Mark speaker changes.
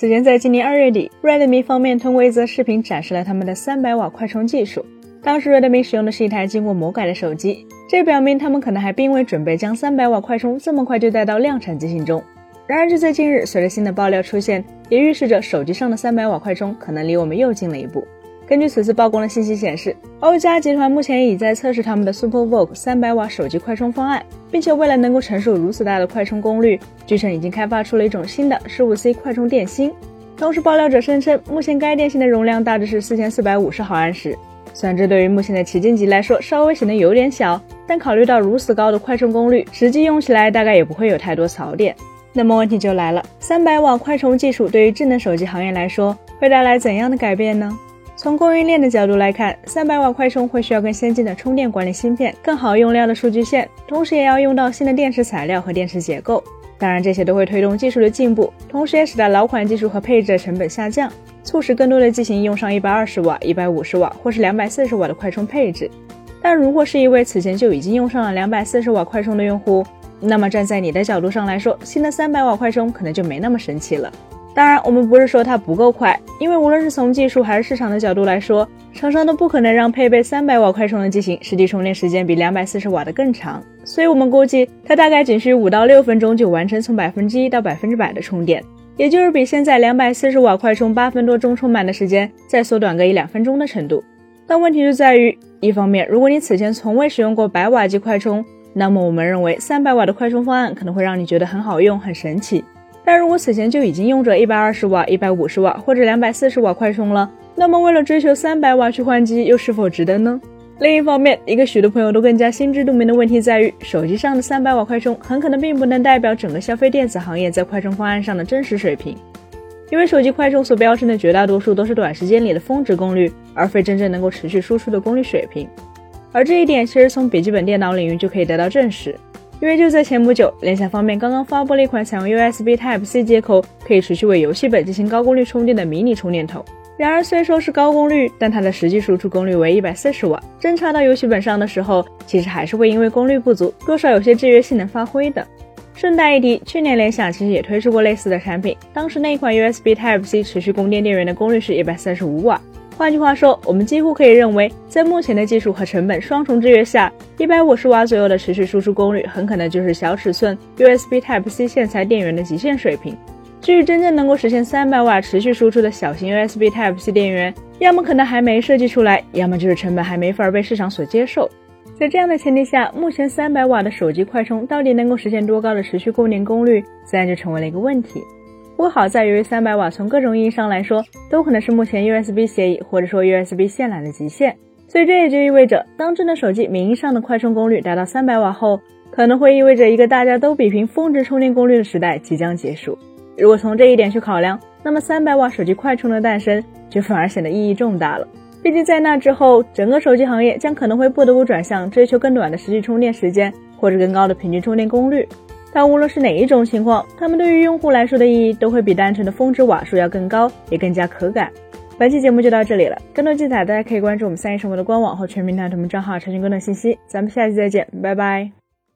Speaker 1: 此前在今年二月底，Redmi 方面通过一则视频展示了他们的三百瓦快充技术。当时 Redmi 使用的是一台经过魔改的手机，这表明他们可能还并未准备将三百瓦快充这么快就带到量产机型中。然而就在近日，随着新的爆料出现，也预示着手机上的三百瓦快充可能离我们又近了一步。根据此次曝光的信息显示，欧加集团目前已在测试他们的 SuperVOOC 三百瓦手机快充方案，并且为了能够承受如此大的快充功率，据称已经开发出了一种新的十五 C 快充电芯。同时，爆料者声称，目前该电芯的容量大致是四千四百五十毫安时。虽然这对于目前的旗舰机来说稍微显得有点小，但考虑到如此高的快充功率，实际用起来大概也不会有太多槽点。那么问题就来了，三百瓦快充技术对于智能手机行业来说会带来怎样的改变呢？从供应链的角度来看，三百瓦快充会需要更先进的充电管理芯片、更好用料的数据线，同时也要用到新的电池材料和电池结构。当然，这些都会推动技术的进步，同时也使得老款技术和配置的成本下降，促使更多的机型用上一百二十瓦、一百五十瓦或是两百四十瓦的快充配置。但如果是一位此前就已经用上了两百四十瓦快充的用户，那么站在你的角度上来说，新的三百瓦快充可能就没那么神奇了。当然，我们不是说它不够快，因为无论是从技术还是市场的角度来说，厂商都不可能让配备三百瓦快充的机型实际充电时间比两百四十瓦的更长。所以，我们估计它大概仅需五到六分钟就完成从百分之一到百分之百的充电，也就是比现在两百四十瓦快充八分多钟充满的时间再缩短个一两分钟的程度。但问题就在于，一方面，如果你此前从未使用过百瓦级快充，那么我们认为三百瓦的快充方案可能会让你觉得很好用、很神奇。但如果此前就已经用着一百二十瓦、一百五十瓦或者两百四十瓦快充了，那么为了追求三百瓦去换机，又是否值得呢？另一方面，一个许多朋友都更加心知肚明的问题在于，手机上的三百瓦快充很可能并不能代表整个消费电子行业在快充方案上的真实水平，因为手机快充所标称的绝大多数都是短时间里的峰值功率，而非真正能够持续输出的功率水平。而这一点其实从笔记本电脑领域就可以得到证实。因为就在前不久，联想方面刚刚发布了一款采用 USB Type-C 接口，可以持续为游戏本进行高功率充电的迷你充电头。然而，虽说是高功率，但它的实际输出功率为一百四十瓦，真插到游戏本上的时候，其实还是会因为功率不足，多少有些制约性能发挥的。顺带一提，去年联想其实也推出过类似的产品，当时那一款 USB Type-C 持续供电电源的功率是一百三十五瓦。换句话说，我们几乎可以认为，在目前的技术和成本双重制约下，一百五十瓦左右的持续输出功率，很可能就是小尺寸 USB Type-C 线材电源的极限水平。至于真正能够实现三百瓦持续输出的小型 USB Type-C 电源，要么可能还没设计出来，要么就是成本还没法被市场所接受。在这样的前提下，目前三百瓦的手机快充到底能够实现多高的持续供电功率，自然就成为了一个问题。不过好在于三百瓦从各种意义上来说，都可能是目前 USB 协议或者说 USB 线缆的极限，所以这也就意味着，当智能手机名义上的快充功率达到三百瓦后，可能会意味着一个大家都比拼峰值充电功率的时代即将结束。如果从这一点去考量，那么三百瓦手机快充的诞生就反而显得意义重大了。毕竟在那之后，整个手机行业将可能会不得不转向追求更短的实际充电时间，或者更高的平均充电功率。但无论是哪一种情况，它们对于用户来说的意义都会比单纯的峰值瓦数要更高，也更加可感。本期节目就到这里了，更多精彩大家可以关注我们三一生活的官网或全民团团们账号查询更多信息。咱们下期再见，拜拜。